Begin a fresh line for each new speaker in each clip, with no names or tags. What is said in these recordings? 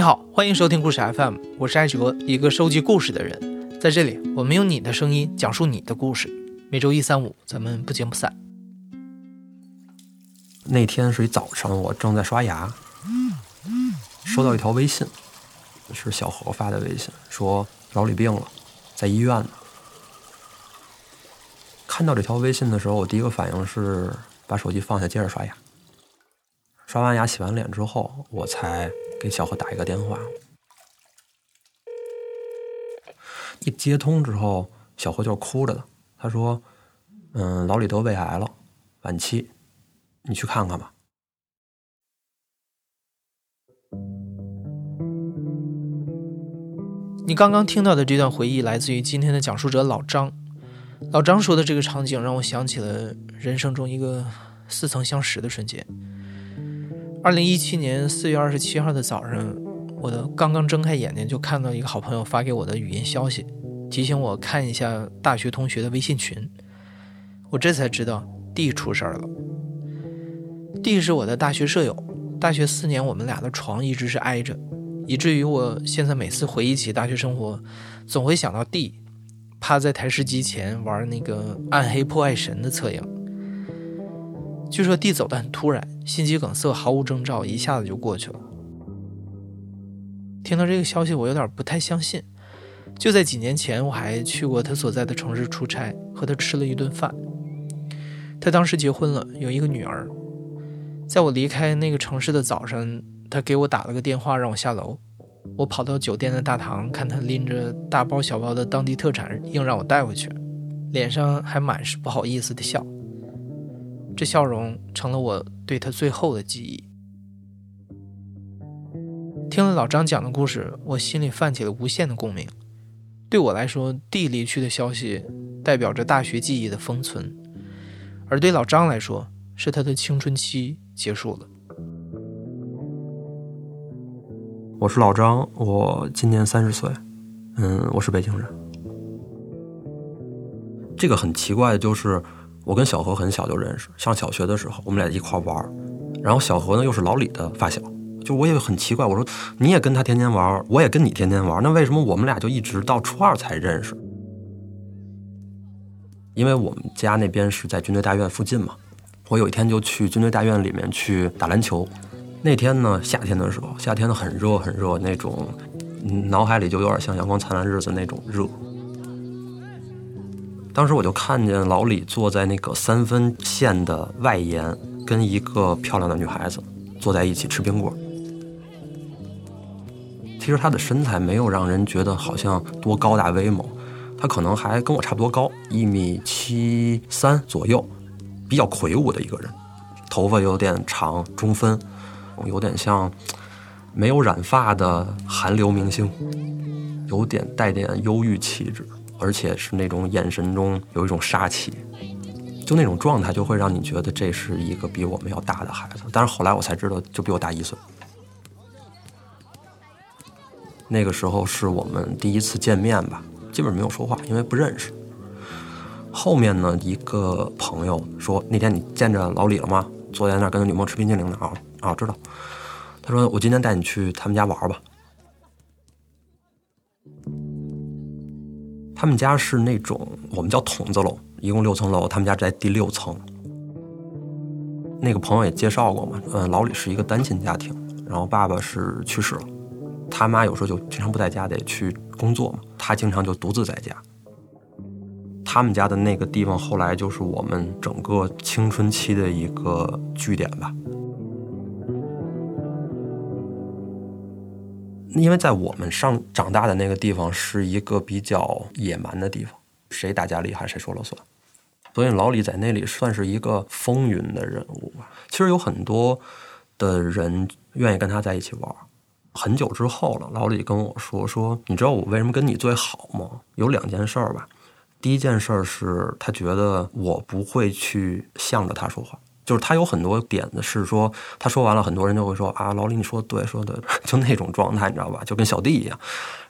你好，欢迎收听故事 FM，我是艾哲，一个收集故事的人。在这里，我们用你的声音讲述你的故事。每周一、三、五，咱们不见不散。
那天是一早上，我正在刷牙，收到一条微信，是小何发的微信，说老李病了，在医院呢。看到这条微信的时候，我第一个反应是把手机放下，接着刷牙。刷完牙、洗完脸之后，我才给小何打一个电话。一接通之后，小何就哭着的，他说：“嗯，老李得胃癌了，晚期，你去看看吧。”
你刚刚听到的这段回忆来自于今天的讲述者老张。老张说的这个场景让我想起了人生中一个似曾相识的瞬间。二零一七年四月二十七号的早上，我的刚刚睁开眼睛就看到一个好朋友发给我的语音消息，提醒我看一下大学同学的微信群。我这才知道 D 出事儿了。D 是我的大学舍友，大学四年我们俩的床一直是挨着，以至于我现在每次回忆起大学生活，总会想到 D，。趴在台式机前玩那个《暗黑破坏神》的侧影。据说弟走的很突然，心肌梗塞毫无征兆，一下子就过去了。听到这个消息，我有点不太相信。就在几年前，我还去过他所在的城市出差，和他吃了一顿饭。他当时结婚了，有一个女儿。在我离开那个城市的早上，他给我打了个电话，让我下楼。我跑到酒店的大堂，看他拎着大包小包的当地特产，硬让我带回去，脸上还满是不好意思的笑。这笑容成了我对他最后的记忆。听了老张讲的故事，我心里泛起了无限的共鸣。对我来说，弟离去的消息代表着大学记忆的封存，而对老张来说，是他的青春期结束了。
我是老张，我今年三十岁，嗯，我是北京人。这个很奇怪的就是，我跟小何很小就认识，上小学的时候我们俩一块玩然后小何呢又是老李的发小，就我也很奇怪，我说你也跟他天天玩，我也跟你天天玩，那为什么我们俩就一直到初二才认识？因为我们家那边是在军队大院附近嘛，我有一天就去军队大院里面去打篮球。那天呢，夏天的时候，夏天的很热很热，那种脑海里就有点像《阳光灿烂日子》那种热。当时我就看见老李坐在那个三分线的外沿，跟一个漂亮的女孩子坐在一起吃冰棍。其实他的身材没有让人觉得好像多高大威猛，他可能还跟我差不多高，一米七三左右，比较魁梧的一个人，头发有点长，中分。有点像没有染发的韩流明星，有点带点忧郁气质，而且是那种眼神中有一种杀气，就那种状态就会让你觉得这是一个比我们要大的孩子。但是后来我才知道，就比我大一岁。那个时候是我们第一次见面吧，基本没有说话，因为不认识。后面呢，一个朋友说：“那天你见着老李了吗？坐在那儿跟女朋友吃冰淇淋呢啊。”啊，知道。他说：“我今天带你去他们家玩吧。”他们家是那种我们叫筒子楼，一共六层楼，他们家在第六层。那个朋友也介绍过嘛，嗯，老李是一个单亲家庭，然后爸爸是去世了，他妈有时候就经常不在家，得去工作嘛，他经常就独自在家。他们家的那个地方后来就是我们整个青春期的一个据点吧。因为在我们上长大的那个地方是一个比较野蛮的地方，谁打架厉害谁说了算，所以老李在那里算是一个风云的人物吧。其实有很多的人愿意跟他在一起玩。很久之后了，老李跟我说：“说你知道我为什么跟你最好吗？有两件事儿吧。第一件事儿是他觉得我不会去向着他说话。”就是他有很多点子，是说他说完了，很多人就会说啊，老李你说对，说的 就那种状态，你知道吧？就跟小弟一样。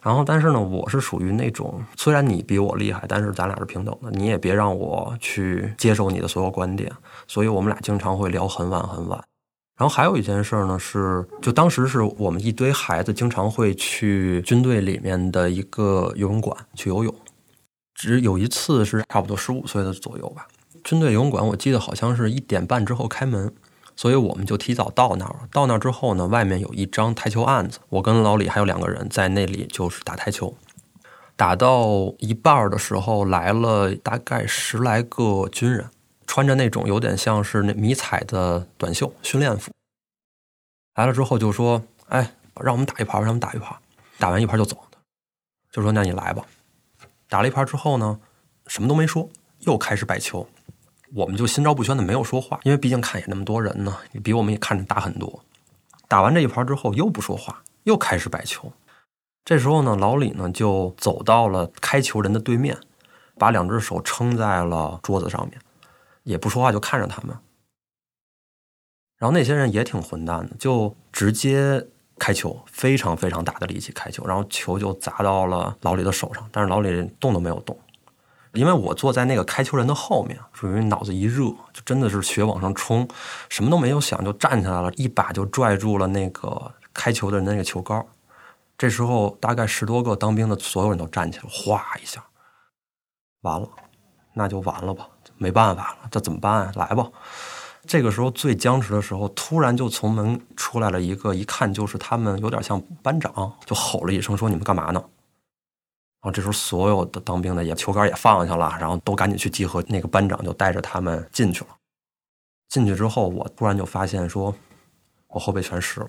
然后，但是呢，我是属于那种，虽然你比我厉害，但是咱俩是平等的，你也别让我去接受你的所有观点。所以我们俩经常会聊很晚很晚。然后还有一件事呢，是就当时是我们一堆孩子经常会去军队里面的一个游泳馆去游泳，只有一次是差不多十五岁的左右吧。军队游泳馆我记得好像是一点半之后开门，所以我们就提早到那儿。到那儿之后呢，外面有一张台球案子，我跟老李还有两个人在那里就是打台球。打到一半的时候，来了大概十来个军人，穿着那种有点像是那迷彩的短袖训练服。来了之后就说：“哎，让我们打一盘，让我们打一盘。”打完一盘就走，就说：“那你来吧。”打了一盘之后呢，什么都没说，又开始摆球。我们就心照不宣的没有说话，因为毕竟看也那么多人呢，比我们也看着大很多。打完这一盘之后又不说话，又开始摆球。这时候呢，老李呢就走到了开球人的对面，把两只手撑在了桌子上面，也不说话，就看着他们。然后那些人也挺混蛋的，就直接开球，非常非常大的力气开球，然后球就砸到了老李的手上，但是老李动都没有动。因为我坐在那个开球人的后面，属于脑子一热，就真的是血往上冲，什么都没有想就站起来了，一把就拽住了那个开球的人的那个球杆。这时候，大概十多个当兵的所有人都站起来，哗一下，完了，那就完了吧，没办法了，这怎么办？来吧。这个时候最僵持的时候，突然就从门出来了一个，一看就是他们有点像班长，就吼了一声说：“你们干嘛呢？”然后这时候所有的当兵的也球杆也放下了，然后都赶紧去集合。那个班长就带着他们进去了。进去之后，我突然就发现说，我后背全湿了。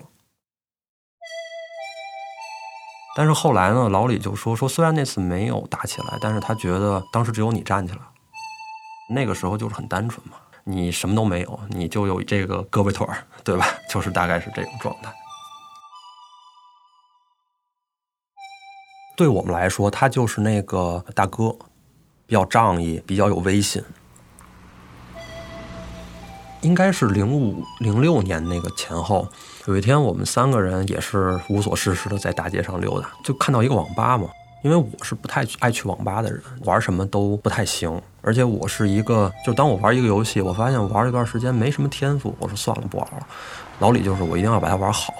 但是后来呢，老李就说说，虽然那次没有打起来，但是他觉得当时只有你站起来，那个时候就是很单纯嘛，你什么都没有，你就有这个胳膊腿儿，对吧？就是大概是这种状态。对我们来说，他就是那个大哥，比较仗义，比较有威信。应该是零五零六年那个前后，有一天我们三个人也是无所事事的在大街上溜达，就看到一个网吧嘛。因为我是不太爱去网吧的人，玩什么都不太行，而且我是一个，就当我玩一个游戏，我发现玩一段时间没什么天赋，我说算了不玩了。老李就是我一定要把它玩好，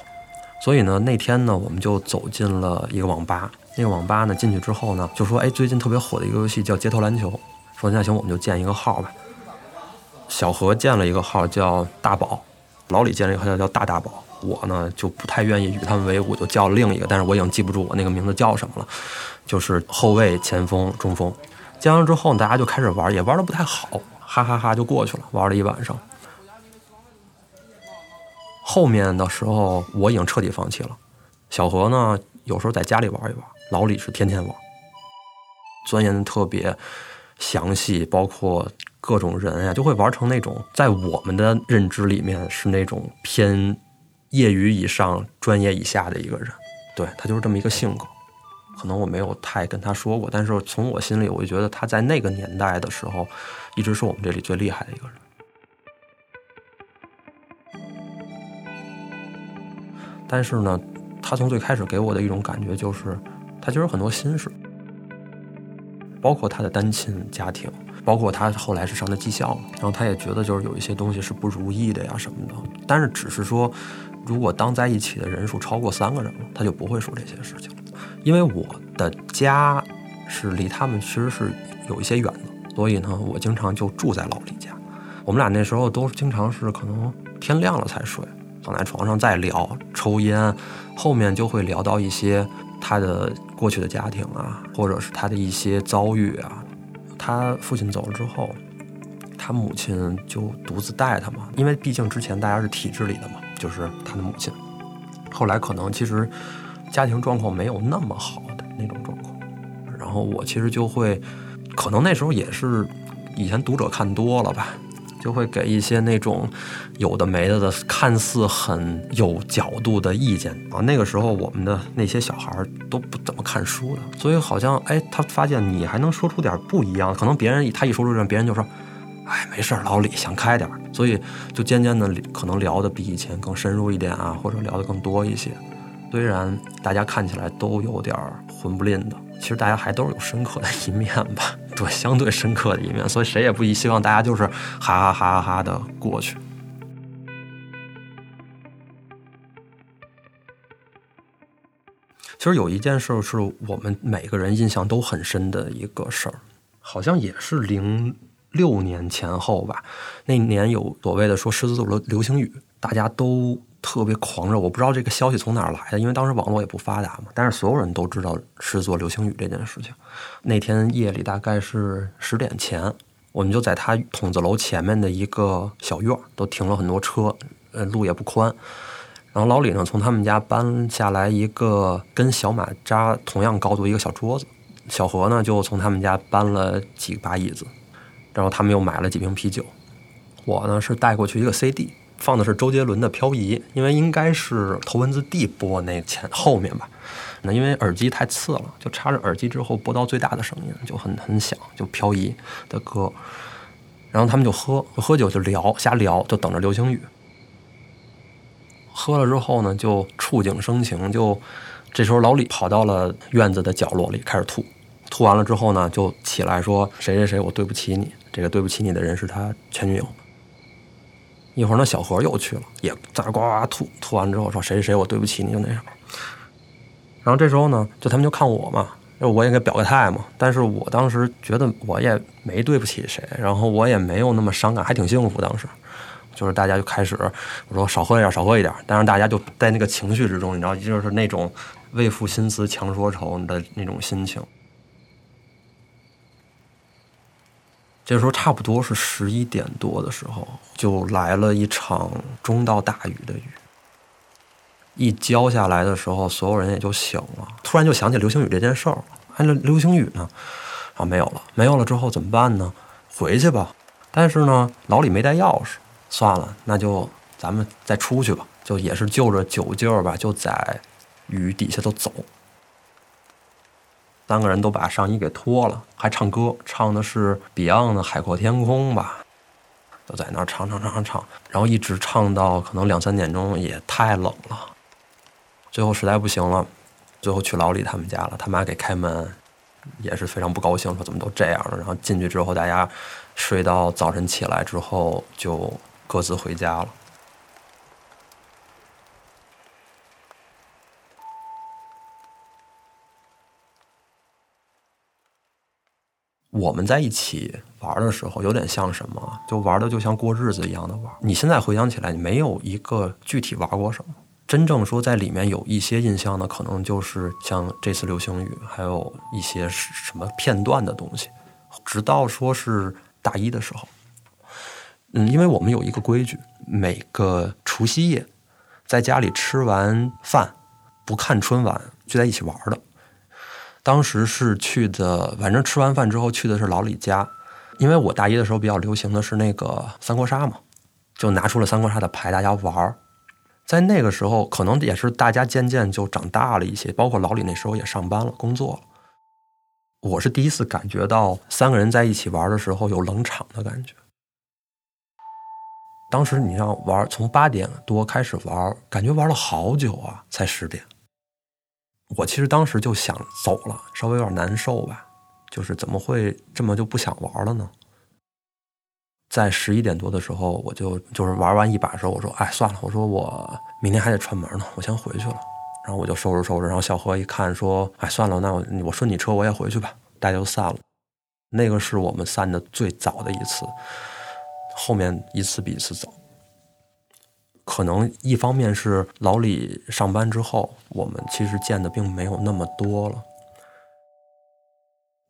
所以呢那天呢我们就走进了一个网吧，那个网吧呢进去之后呢就说，哎最近特别火的一个游戏叫街头篮球，说那行我们就建一个号吧。小何建了一个号叫大宝，老李建了一个号叫大大宝。我呢就不太愿意与他们为伍，就叫另一个，但是我已经记不住我那个名字叫什么了，就是后卫、前锋、中锋。建完之后，大家就开始玩，也玩的不太好，哈哈哈就过去了，玩了一晚上。后面的时候我已经彻底放弃了。小何呢有时候在家里玩一玩，老李是天天玩，钻研的特别详细，包括。各种人呀，就会玩成那种在我们的认知里面是那种偏业余以上、专业以下的一个人。对他就是这么一个性格。可能我没有太跟他说过，但是从我心里，我就觉得他在那个年代的时候，一直是我们这里最厉害的一个人。但是呢，他从最开始给我的一种感觉就是，他其实有很多心事，包括他的单亲家庭。包括他后来是上的技校，然后他也觉得就是有一些东西是不如意的呀什么的，但是只是说，如果当在一起的人数超过三个人了，他就不会说这些事情。因为我的家是离他们其实是有一些远的，所以呢，我经常就住在老李家。我们俩那时候都经常是可能天亮了才睡，躺在床上再聊抽烟，后面就会聊到一些他的过去的家庭啊，或者是他的一些遭遇啊。他父亲走了之后，他母亲就独自带他嘛，因为毕竟之前大家是体制里的嘛，就是他的母亲。后来可能其实家庭状况没有那么好的那种状况，然后我其实就会，可能那时候也是以前读者看多了吧。就会给一些那种有的没的的，看似很有角度的意见啊。那个时候我们的那些小孩都不怎么看书的，所以好像哎，他发现你还能说出点不一样。可能别人他一说出这，别人就说，哎，没事儿老李想开点儿所以就渐渐的可能聊的比以前更深入一点啊，或者聊的更多一些。虽然大家看起来都有点儿混不吝的，其实大家还都是有深刻的一面吧，对，相对深刻的一面，所以谁也不希望大家就是哈哈哈哈哈的过去。其实有一件事是我们每个人印象都很深的一个事儿，好像也是零六年前后吧，那年有所谓的说狮子座流流星雨，大家都。特别狂热。我不知道这个消息从哪儿来的，因为当时网络也不发达嘛。但是所有人都知道是做流星雨这件事情。那天夜里大概是十点前，我们就在他筒子楼前面的一个小院儿，都停了很多车，呃，路也不宽。然后老李呢，从他们家搬下来一个跟小马扎同样高度一个小桌子，小何呢就从他们家搬了几把椅子，然后他们又买了几瓶啤酒，我呢是带过去一个 CD，放的是周杰伦的《漂移》，因为应该是头文字 D 播那前后面吧，那因为耳机太次了，就插着耳机之后播到最大的声音就很很响，就《漂移》的歌，然后他们就喝喝酒就聊瞎聊，就等着流星雨。喝了之后呢，就触景生情，就这时候老李跑到了院子的角落里开始吐，吐完了之后呢，就起来说谁谁谁，我对不起你，这个对不起你的人是他前女友。一会儿那，小何又去了，也在呱呱吐，吐完之后说谁谁谁，我对不起你，就那样。然后这时候呢，就他们就看我嘛，我也给表个态嘛，但是我当时觉得我也没对不起谁，然后我也没有那么伤感，还挺幸福当时。就是大家就开始我说少喝一点，少喝一点，但是大家就在那个情绪之中，你知道，就是那种为赋新词强说愁的那种心情。这时候差不多是十一点多的时候，就来了一场中到大雨的雨。一浇下来的时候，所有人也就醒了，突然就想起流星雨这件事儿。哎，那流星雨呢？啊，没有了，没有了之后怎么办呢？回去吧。但是呢，老李没带钥匙。算了，那就咱们再出去吧。就也是就着酒劲儿吧，就在雨底下都走。三个人都把上衣给脱了，还唱歌，唱的是 Beyond 的《海阔天空》吧。就在那儿唱唱唱唱唱，然后一直唱到可能两三点钟，也太冷了。最后实在不行了，最后去老李他们家了。他妈给开门，也是非常不高兴，说怎么都这样了。然后进去之后，大家睡到早晨起来之后就。各自回家了。我们在一起玩的时候，有点像什么？就玩的就像过日子一样的玩。你现在回想起来，你没有一个具体玩过什么。真正说在里面有一些印象的，可能就是像这次流星雨，还有一些什么片段的东西。直到说是大一的时候。嗯，因为我们有一个规矩，每个除夕夜，在家里吃完饭，不看春晚，聚在一起玩的。当时是去的，反正吃完饭之后去的是老李家，因为我大一的时候比较流行的是那个三国杀嘛，就拿出了三国杀的牌，大家玩儿。在那个时候，可能也是大家渐渐就长大了一些，包括老李那时候也上班了，工作。我是第一次感觉到三个人在一起玩的时候有冷场的感觉。当时你让玩，从八点多开始玩，感觉玩了好久啊，才十点。我其实当时就想走了，稍微有点难受吧，就是怎么会这么就不想玩了呢？在十一点多的时候，我就就是玩完一把的时候，我说：“哎，算了，我说我明天还得串门呢，我先回去了。”然后我就收拾收拾，然后小何一看说：“哎，算了，那我我顺你车，我也回去吧。”大家就散了。那个是我们散的最早的一次。后面一次比一次早，可能一方面是老李上班之后，我们其实见的并没有那么多了。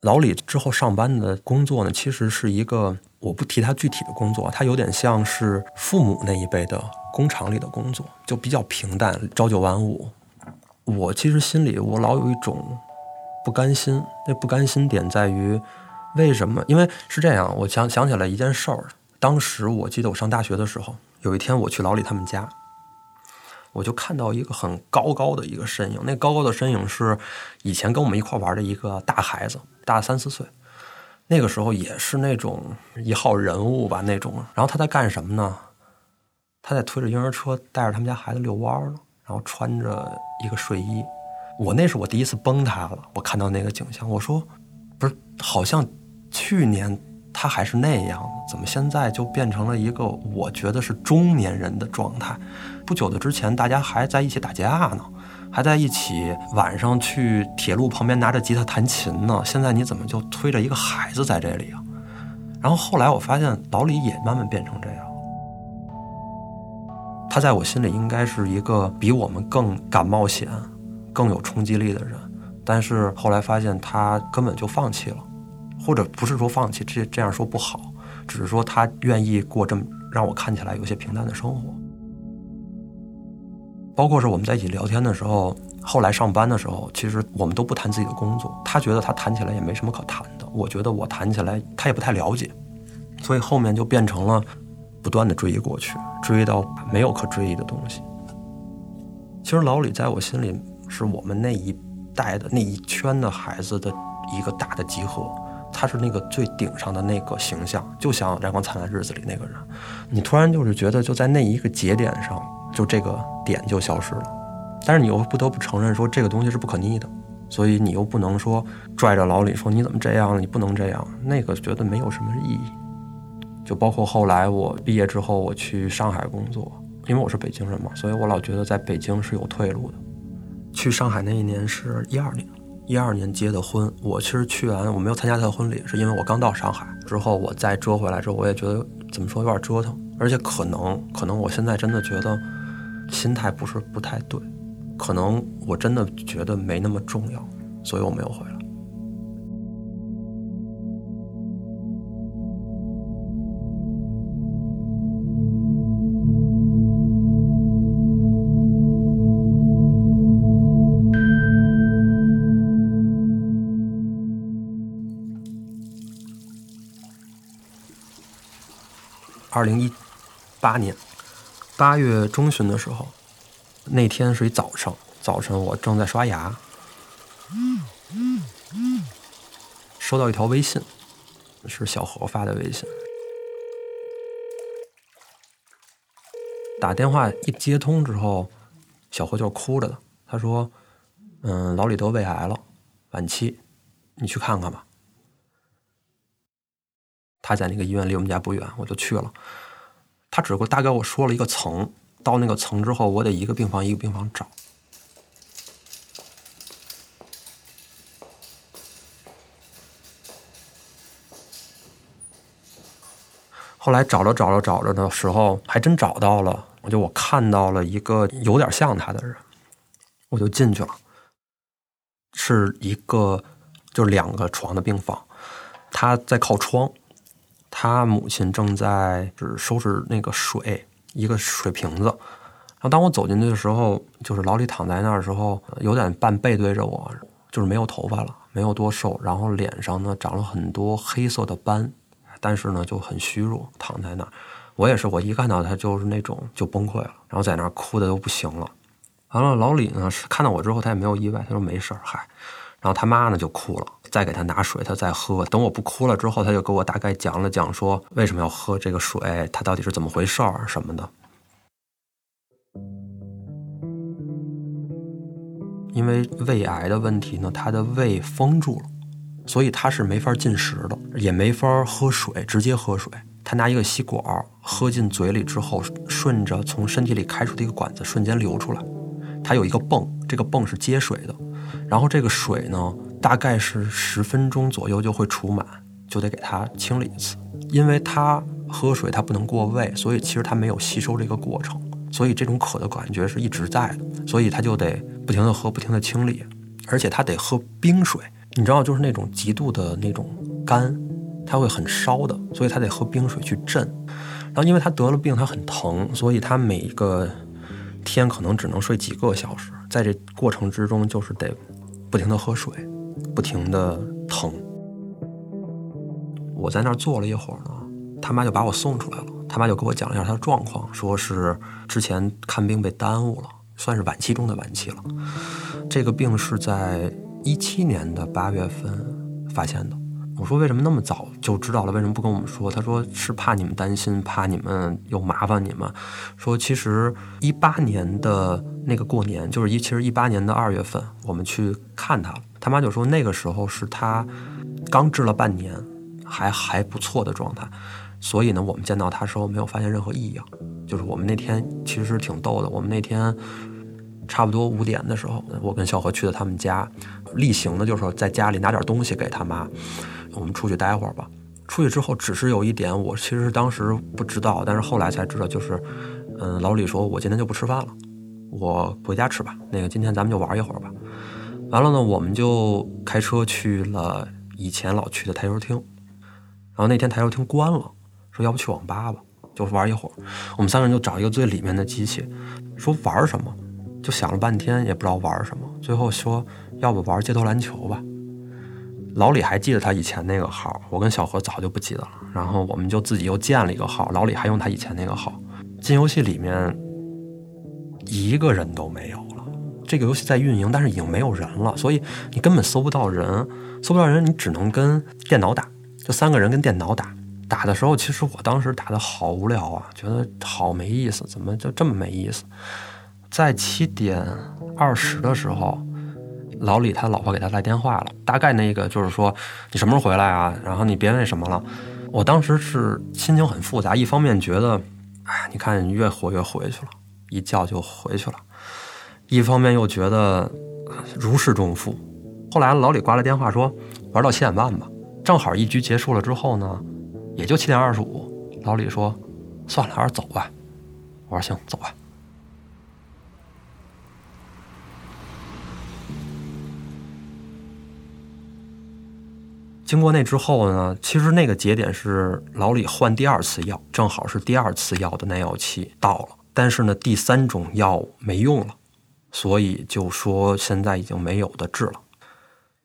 老李之后上班的工作呢，其实是一个我不提他具体的工作，他有点像是父母那一辈的工厂里的工作，就比较平淡，朝九晚五。我其实心里我老有一种不甘心，那不甘心点在于为什么？因为是这样，我想想起来一件事儿。当时我记得我上大学的时候，有一天我去老李他们家，我就看到一个很高高的一个身影。那高高的身影是以前跟我们一块玩的一个大孩子，大三四岁。那个时候也是那种一号人物吧那种。然后他在干什么呢？他在推着婴儿车带着他们家孩子遛弯呢，然后穿着一个睡衣。我那是我第一次崩塌了。我看到那个景象，我说不是，好像去年他还是那样。怎么现在就变成了一个我觉得是中年人的状态？不久的之前，大家还在一起打架呢，还在一起晚上去铁路旁边拿着吉他弹琴呢。现在你怎么就推着一个孩子在这里啊？然后后来我发现老李也慢慢变成这样。他在我心里应该是一个比我们更敢冒险、更有冲击力的人，但是后来发现他根本就放弃了，或者不是说放弃，这这样说不好，只是说他愿意过这么让我看起来有些平淡的生活。包括是我们在一起聊天的时候，后来上班的时候，其实我们都不谈自己的工作。他觉得他谈起来也没什么可谈的，我觉得我谈起来他也不太了解，所以后面就变成了。不断的追忆过去，追忆到没有可追忆的东西。其实老李在我心里是我们那一代的那一圈的孩子的一个大的集合，他是那个最顶上的那个形象，就像《阳光灿烂日子》里那个人。你突然就是觉得就在那一个节点上，就这个点就消失了。但是你又不得不承认说这个东西是不可逆的，所以你又不能说拽着老李说你怎么这样，你不能这样，那个觉得没有什么意义。就包括后来我毕业之后，我去上海工作，因为我是北京人嘛，所以我老觉得在北京是有退路的。去上海那一年是一二年，一二年结的婚。我其实去完我没有参加他的婚礼，是因为我刚到上海之后，我再折回来之后，我也觉得怎么说有点折腾，而且可能可能我现在真的觉得心态不是不太对，可能我真的觉得没那么重要，所以我没有回来。二零一八年八月中旬的时候，那天是一早上，早晨我正在刷牙，收到一条微信，是小何发的微信。打电话一接通之后，小何就哭着的，他说：“嗯，老李得胃癌了，晚期，你去看看吧。”他在那个医院离我们家不远，我就去了。他只给大概我说了一个层，到那个层之后，我得一个病房一个病房找。后来找着找着找着的时候，还真找到了。我就我看到了一个有点像他的人，我就进去了。是一个就是两个床的病房，他在靠窗。他母亲正在是收拾那个水，一个水瓶子。然后当我走进去的时候，就是老李躺在那儿的时候，有点半背对着我，就是没有头发了，没有多瘦，然后脸上呢长了很多黑色的斑，但是呢就很虚弱，躺在那儿。我也是，我一看到他就是那种就崩溃了，然后在那儿哭的都不行了。完了，老李呢是看到我之后，他也没有意外，他说没事儿，嗨。然后他妈呢就哭了。再给他拿水，他再喝。等我不哭了之后，他就给我大概讲了讲，说为什么要喝这个水，他到底是怎么回事儿什么的。因为胃癌的问题呢，他的胃封住了，所以他是没法进食的，也没法喝水，直接喝水。他拿一个吸管喝进嘴里之后，顺着从身体里开出的一个管子瞬间流出来。他有一个泵，这个泵是接水的，然后这个水呢。大概是十分钟左右就会除满，就得给它清理一次。因为它喝水它不能过胃，所以其实它没有吸收这个过程，所以这种渴的感觉是一直在的，所以他就得不停的喝，不停的清理，而且他得喝冰水。你知道，就是那种极度的那种干，他会很烧的，所以他得喝冰水去镇。然后因为他得了病，他很疼，所以他每一个天可能只能睡几个小时，在这过程之中就是得不停的喝水。不停的疼，我在那儿坐了一会儿呢，他妈就把我送出来了。他妈就给我讲了一下他的状况，说是之前看病被耽误了，算是晚期中的晚期了。这个病是在一七年的八月份发现的。我说为什么那么早就知道了？为什么不跟我们说？他说是怕你们担心，怕你们又麻烦你们。说其实一八年的那个过年，就是一其实一八年的二月份，我们去看他了。他妈就说那个时候是他刚治了半年，还还不错的状态。所以呢，我们见到他时候没有发现任何异样。就是我们那天其实挺逗的，我们那天差不多五点的时候，我跟小何去的他们家，例行的就是说在家里拿点东西给他妈，我们出去待会儿吧。出去之后，只是有一点，我其实当时不知道，但是后来才知道，就是，嗯，老李说我今天就不吃饭了，我回家吃吧。那个今天咱们就玩一会儿吧。完了呢，我们就开车去了以前老去的台球厅，然后那天台球厅关了，说要不去网吧吧，就玩一会儿。我们三个人就找一个最里面的机器，说玩什么，就想了半天也不知道玩什么，最后说要不玩街头篮球吧。老李还记得他以前那个号，我跟小何早就不记得了。然后我们就自己又建了一个号，老李还用他以前那个号。进游戏里面一个人都没有，这个游戏在运营，但是已经没有人了，所以你根本搜不到人，搜不到人，你只能跟电脑打，就三个人跟电脑打。打的时候，其实我当时打的好无聊啊，觉得好没意思，怎么就这么没意思？在七点二十的时候。老李他老婆给他来电话了，大概那个就是说你什么时候回来啊？然后你别那什么了。我当时是心情很复杂，一方面觉得，哎，你看你越活越回去了，一觉就回去了；一方面又觉得如释重负。后来老李挂了电话说玩到七点半吧，正好一局结束了之后呢，也就七点二十五。老李说算了，还是走吧。我说行，走吧。经过那之后呢，其实那个节点是老李换第二次药，正好是第二次药的耐药期到了。但是呢，第三种药没用了，所以就说现在已经没有的治了。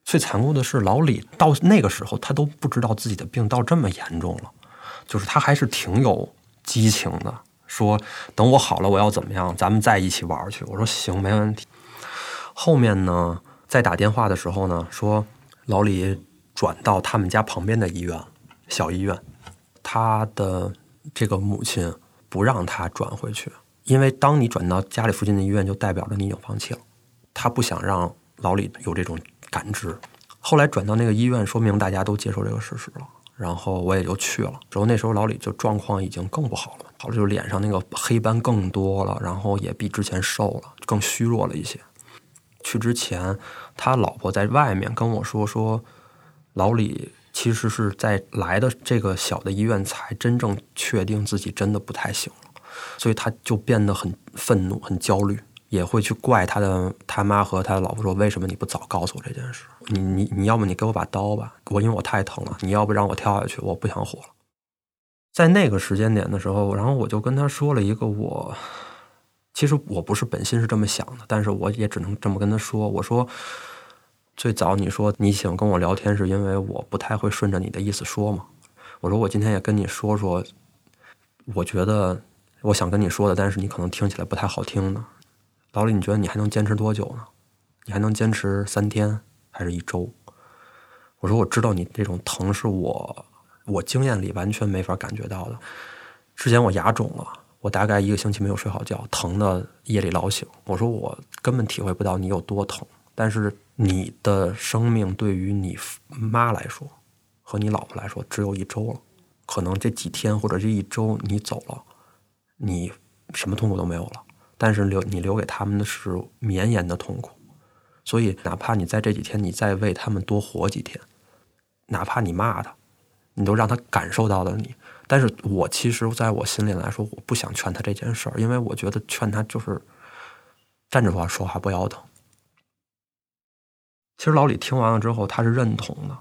最残酷的是，老李到那个时候他都不知道自己的病到这么严重了，就是他还是挺有激情的，说等我好了我要怎么样，咱们再一起玩去。我说行，没问题。后面呢，在打电话的时候呢，说老李。转到他们家旁边的医院，小医院，他的这个母亲不让他转回去，因为当你转到家里附近的医院，就代表着你已经放弃了。他不想让老李有这种感知。后来转到那个医院，说明大家都接受这个事实了。然后我也就去了。之后那时候老李就状况已经更不好了，好了，就脸上那个黑斑更多了，然后也比之前瘦了，更虚弱了一些。去之前，他老婆在外面跟我说说。老李其实是在来的这个小的医院才真正确定自己真的不太行了，所以他就变得很愤怒、很焦虑，也会去怪他的他妈和他老婆说：“为什么你不早告诉我这件事？你你你要么你给我把刀吧，我因为我太疼了，你要不让我跳下去，我不想活了。”在那个时间点的时候，然后我就跟他说了一个我，其实我不是本心是这么想的，但是我也只能这么跟他说：“我说。”最早你说你想跟我聊天，是因为我不太会顺着你的意思说嘛？我说我今天也跟你说说，我觉得我想跟你说的，但是你可能听起来不太好听呢。老李，你觉得你还能坚持多久呢？你还能坚持三天还是一周？我说我知道你这种疼是我我经验里完全没法感觉到的。之前我牙肿了，我大概一个星期没有睡好觉，疼的夜里老醒。我说我根本体会不到你有多疼，但是。你的生命对于你妈来说，和你老婆来说，只有一周了。可能这几天或者这一周你走了，你什么痛苦都没有了。但是留你留给他们的是绵延的痛苦。所以，哪怕你在这几天，你再为他们多活几天，哪怕你骂他，你都让他感受到了你。但是我其实在我心里来说，我不想劝他这件事儿，因为我觉得劝他就是站着说话说话不腰疼。其实老李听完了之后，他是认同的。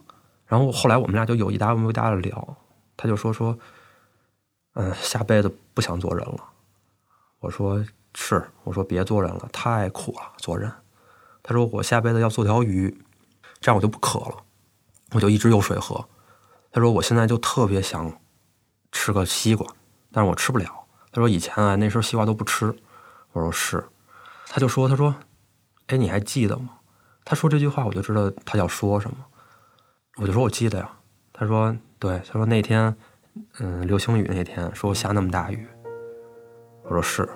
然后后来我们俩就有一搭没一搭的聊，他就说说，嗯，下辈子不想做人了。我说是，我说别做人了，太苦了做人。他说我下辈子要做条鱼，这样我就不渴了，我就一直有水喝。他说我现在就特别想吃个西瓜，但是我吃不了。他说以前啊那时候西瓜都不吃。我说是。他就说他说，哎，你还记得吗？他说这句话，我就知道他要说什么。我就说我记得呀。他说对，他说那天，嗯，流星雨那天，说下那么大雨。我说是。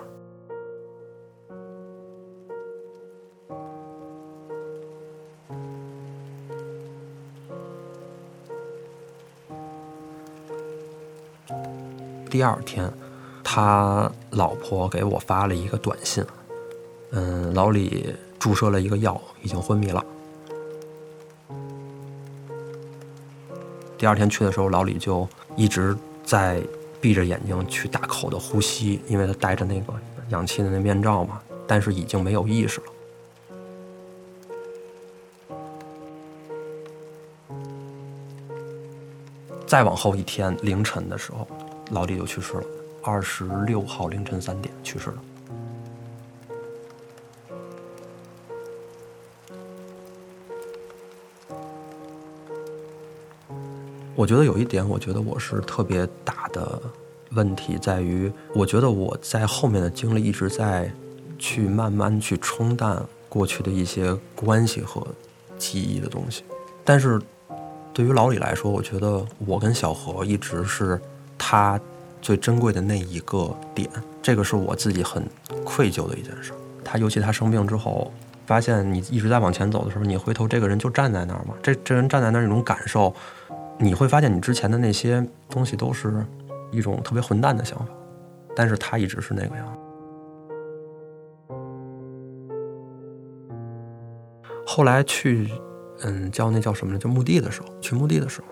第二天，他老婆给我发了一个短信，嗯，老李注射了一个药，已经昏迷了。第二天去的时候，老李就一直在闭着眼睛去大口的呼吸，因为他戴着那个氧气的那面罩嘛，但是已经没有意识了。再往后一天凌晨的时候，老李就去世了，二十六号凌晨三点去世了。我觉得有一点，我觉得我是特别大的问题在于，我觉得我在后面的经历一直在去慢慢去冲淡过去的一些关系和记忆的东西。但是，对于老李来说，我觉得我跟小何一直是他最珍贵的那一个点，这个是我自己很愧疚的一件事。他尤其他生病之后，发现你一直在往前走的时候，你回头这个人就站在那儿嘛，这这人站在那儿那种感受。你会发现，你之前的那些东西都是一种特别混蛋的想法，但是他一直是那个样。后来去，嗯，叫那叫什么呢？叫墓地的时候，去墓地的时候，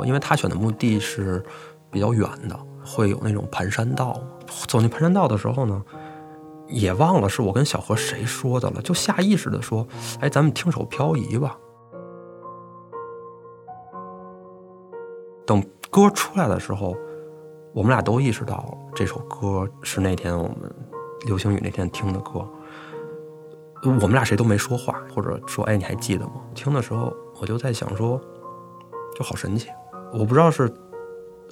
我因为他选的墓地是比较远的，会有那种盘山道。走那盘山道的时候呢，也忘了是我跟小何谁说的了，就下意识的说：“哎，咱们听首漂移吧。”等歌出来的时候，我们俩都意识到这首歌是那天我们流星雨那天听的歌。我们俩谁都没说话，或者说：“哎，你还记得吗？”听的时候，我就在想说，就好神奇。我不知道是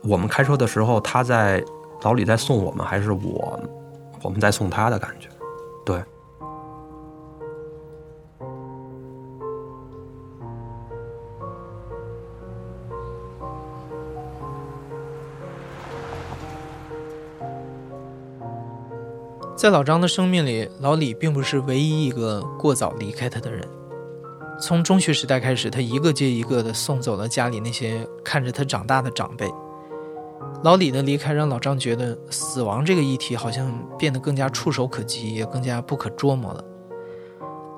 我们开车的时候他在老李在送我们，还是我我们在送他的感觉。对。
在老张的生命里，老李并不是唯一一个过早离开他的人。从中学时代开始，他一个接一个的送走了家里那些看着他长大的长辈。老李的离开让老张觉得死亡这个议题好像变得更加触手可及，也更加不可捉摸了。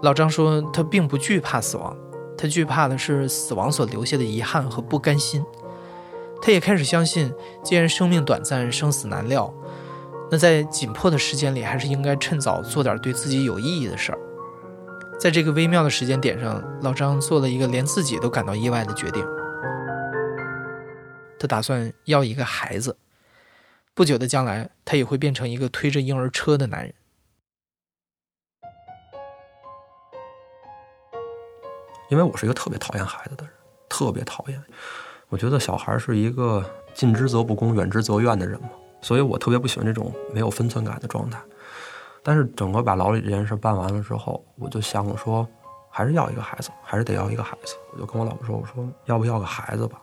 老张说，他并不惧怕死亡，他惧怕的是死亡所留下的遗憾和不甘心。他也开始相信，既然生命短暂，生死难料。那在紧迫的时间里，还是应该趁早做点对自己有意义的事儿。在这个微妙的时间点上，老张做了一个连自己都感到意外的决定。他打算要一个孩子，不久的将来，他也会变成一个推着婴儿车的男人。
因为我是一个特别讨厌孩子的人，特别讨厌。我觉得小孩是一个近之则不恭，远之则怨的人嘛。所以我特别不喜欢这种没有分寸感的状态，但是整个把老李这件事办完了之后，我就想我说，还是要一个孩子，还是得要一个孩子。我就跟我老婆说，我说要不要个孩子吧。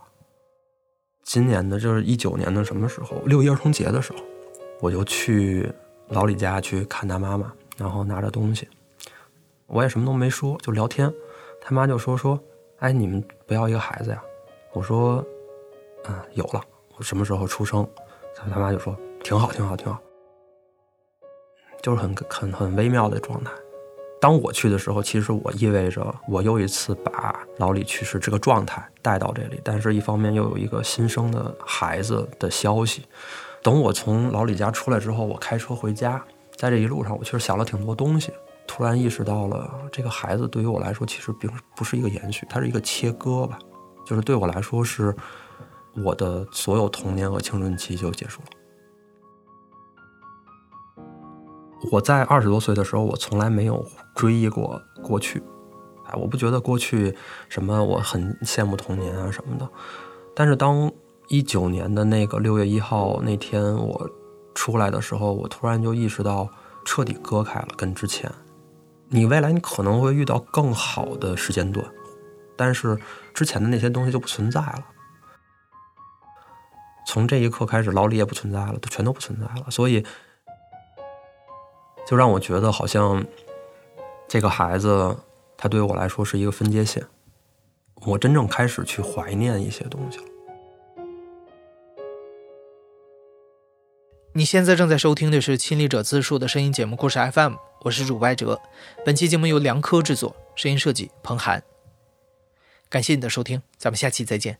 今年的就是一九年的什么时候，六一儿童节的时候，我就去老李家去看他妈妈，然后拿着东西，我也什么都没说，就聊天。他妈就说说，哎，你们不要一个孩子呀？我说，嗯，有了，我什么时候出生？他他妈就说挺好，挺好，挺好，就是很很很微妙的状态。当我去的时候，其实我意味着我又一次把老李去世这个状态带到这里，但是一方面又有一个新生的孩子的消息。等我从老李家出来之后，我开车回家，在这一路上，我其实想了挺多东西，突然意识到了这个孩子对于我来说其实并不是一个延续，它是一个切割吧，就是对我来说是。我的所有童年和青春期就结束了。我在二十多岁的时候，我从来没有追忆过过去，哎，我不觉得过去什么我很羡慕童年啊什么的。但是当一九年的那个六月一号那天我出来的时候，我突然就意识到彻底割开了跟之前。你未来你可能会遇到更好的时间段，但是之前的那些东西就不存在了。从这一刻开始，老李也不存在了，都全都不存在了，所以就让我觉得好像这个孩子，他对我来说是一个分界线，我真正开始去怀念一些东西了。
你现在正在收听的是《亲历者自述》的声音节目故事 FM，我是主播哲。本期节目由梁科制作，声音设计彭涵。感谢你的收听，咱们下期再见。